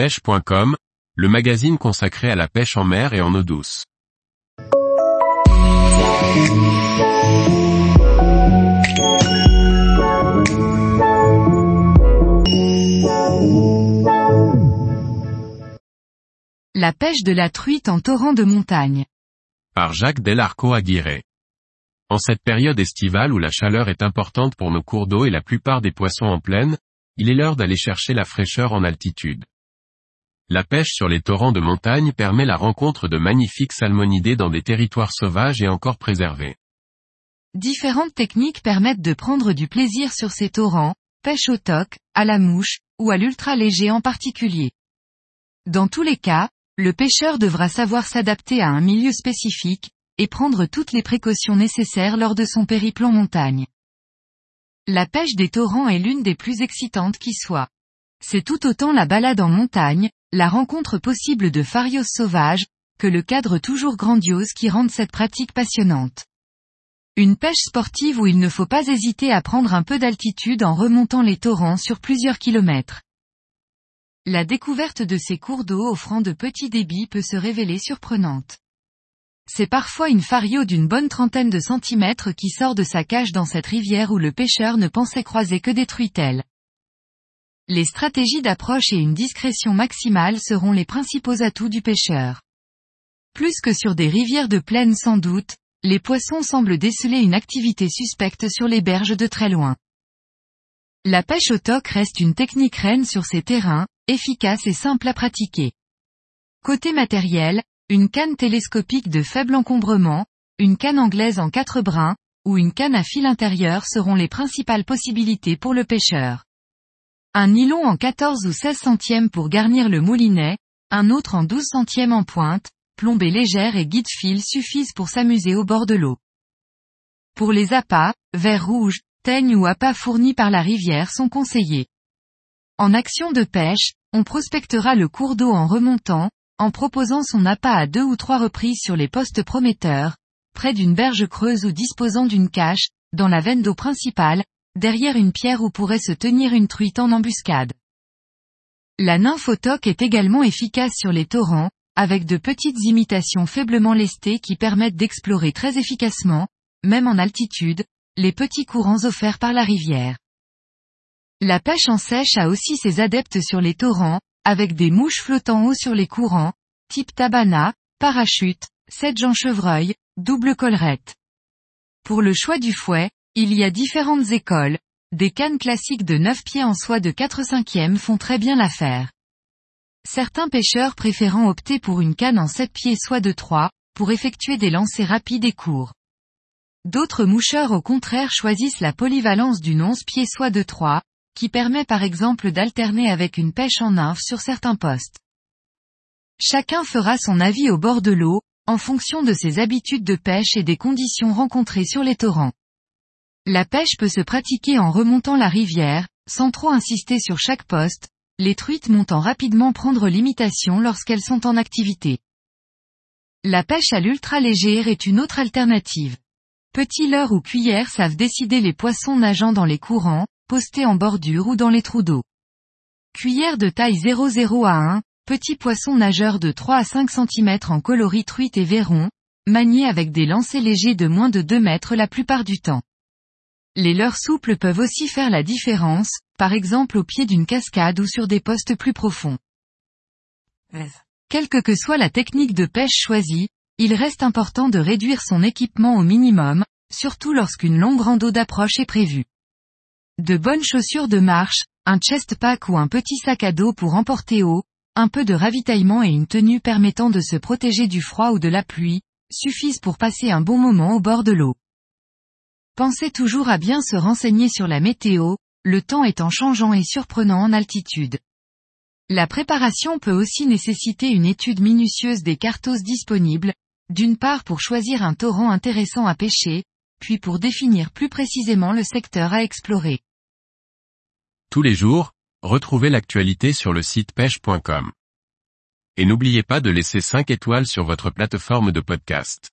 pêche.com, le magazine consacré à la pêche en mer et en eau douce. La pêche de la truite en torrent de montagne. Par Jacques Delarco Aguirre. En cette période estivale où la chaleur est importante pour nos cours d'eau et la plupart des poissons en plaine, il est l'heure d'aller chercher la fraîcheur en altitude. La pêche sur les torrents de montagne permet la rencontre de magnifiques salmonidés dans des territoires sauvages et encore préservés. Différentes techniques permettent de prendre du plaisir sur ces torrents, pêche au toc, à la mouche, ou à l'ultra léger en particulier. Dans tous les cas, le pêcheur devra savoir s'adapter à un milieu spécifique, et prendre toutes les précautions nécessaires lors de son périple en montagne. La pêche des torrents est l'une des plus excitantes qui soit. C'est tout autant la balade en montagne, la rencontre possible de farios sauvages, que le cadre toujours grandiose qui rend cette pratique passionnante. Une pêche sportive où il ne faut pas hésiter à prendre un peu d'altitude en remontant les torrents sur plusieurs kilomètres. La découverte de ces cours d'eau offrant de petits débits peut se révéler surprenante. C'est parfois une fario d'une bonne trentaine de centimètres qui sort de sa cage dans cette rivière où le pêcheur ne pensait croiser que des truitelles. Les stratégies d'approche et une discrétion maximale seront les principaux atouts du pêcheur. Plus que sur des rivières de plaine sans doute, les poissons semblent déceler une activité suspecte sur les berges de très loin. La pêche au toc reste une technique reine sur ces terrains, efficace et simple à pratiquer. Côté matériel, une canne télescopique de faible encombrement, une canne anglaise en quatre brins, ou une canne à fil intérieur seront les principales possibilités pour le pêcheur. Un nylon en 14 ou 16 centièmes pour garnir le moulinet, un autre en 12 centièmes en pointe, plombée légère et guide-fil suffisent pour s'amuser au bord de l'eau. Pour les appâts, verre rouge, teigne ou appâts fournis par la rivière sont conseillés. En action de pêche, on prospectera le cours d'eau en remontant, en proposant son appât à deux ou trois reprises sur les postes prometteurs, près d'une berge creuse ou disposant d'une cache, dans la veine d'eau principale, derrière une pierre où pourrait se tenir une truite en embuscade. La nymphotoque est également efficace sur les torrents, avec de petites imitations faiblement lestées qui permettent d'explorer très efficacement, même en altitude, les petits courants offerts par la rivière. La pêche en sèche a aussi ses adeptes sur les torrents, avec des mouches flottant haut sur les courants, type tabana, parachute, sedge chevreuil, double collerette. Pour le choix du fouet, il y a différentes écoles, des cannes classiques de 9 pieds en soie de 4 cinquièmes font très bien l'affaire. Certains pêcheurs préférant opter pour une canne en 7 pieds soie de 3, pour effectuer des lancers rapides et courts. D'autres moucheurs au contraire choisissent la polyvalence d'une 11 pieds soie de 3, qui permet par exemple d'alterner avec une pêche en nymphe sur certains postes. Chacun fera son avis au bord de l'eau, en fonction de ses habitudes de pêche et des conditions rencontrées sur les torrents. La pêche peut se pratiquer en remontant la rivière, sans trop insister sur chaque poste, les truites montant rapidement prendre l'imitation lorsqu'elles sont en activité. La pêche à l'ultra légère est une autre alternative. Petit leurre ou cuillère savent décider les poissons nageant dans les courants, postés en bordure ou dans les trous d'eau. Cuillère de taille 00 à 1, petit poisson nageur de 3 à 5 cm en coloris truite et verron, manié avec des lancers légers de moins de 2 mètres la plupart du temps. Les leurres souples peuvent aussi faire la différence, par exemple au pied d'une cascade ou sur des postes plus profonds. Quelque que soit la technique de pêche choisie, il reste important de réduire son équipement au minimum, surtout lorsqu'une longue rando d'approche est prévue. De bonnes chaussures de marche, un chest pack ou un petit sac à dos pour emporter eau, un peu de ravitaillement et une tenue permettant de se protéger du froid ou de la pluie, suffisent pour passer un bon moment au bord de l'eau. Pensez toujours à bien se renseigner sur la météo, le temps étant changeant et surprenant en altitude. La préparation peut aussi nécessiter une étude minutieuse des cartos disponibles, d'une part pour choisir un torrent intéressant à pêcher, puis pour définir plus précisément le secteur à explorer. Tous les jours, retrouvez l'actualité sur le site pêche.com. Et n'oubliez pas de laisser 5 étoiles sur votre plateforme de podcast.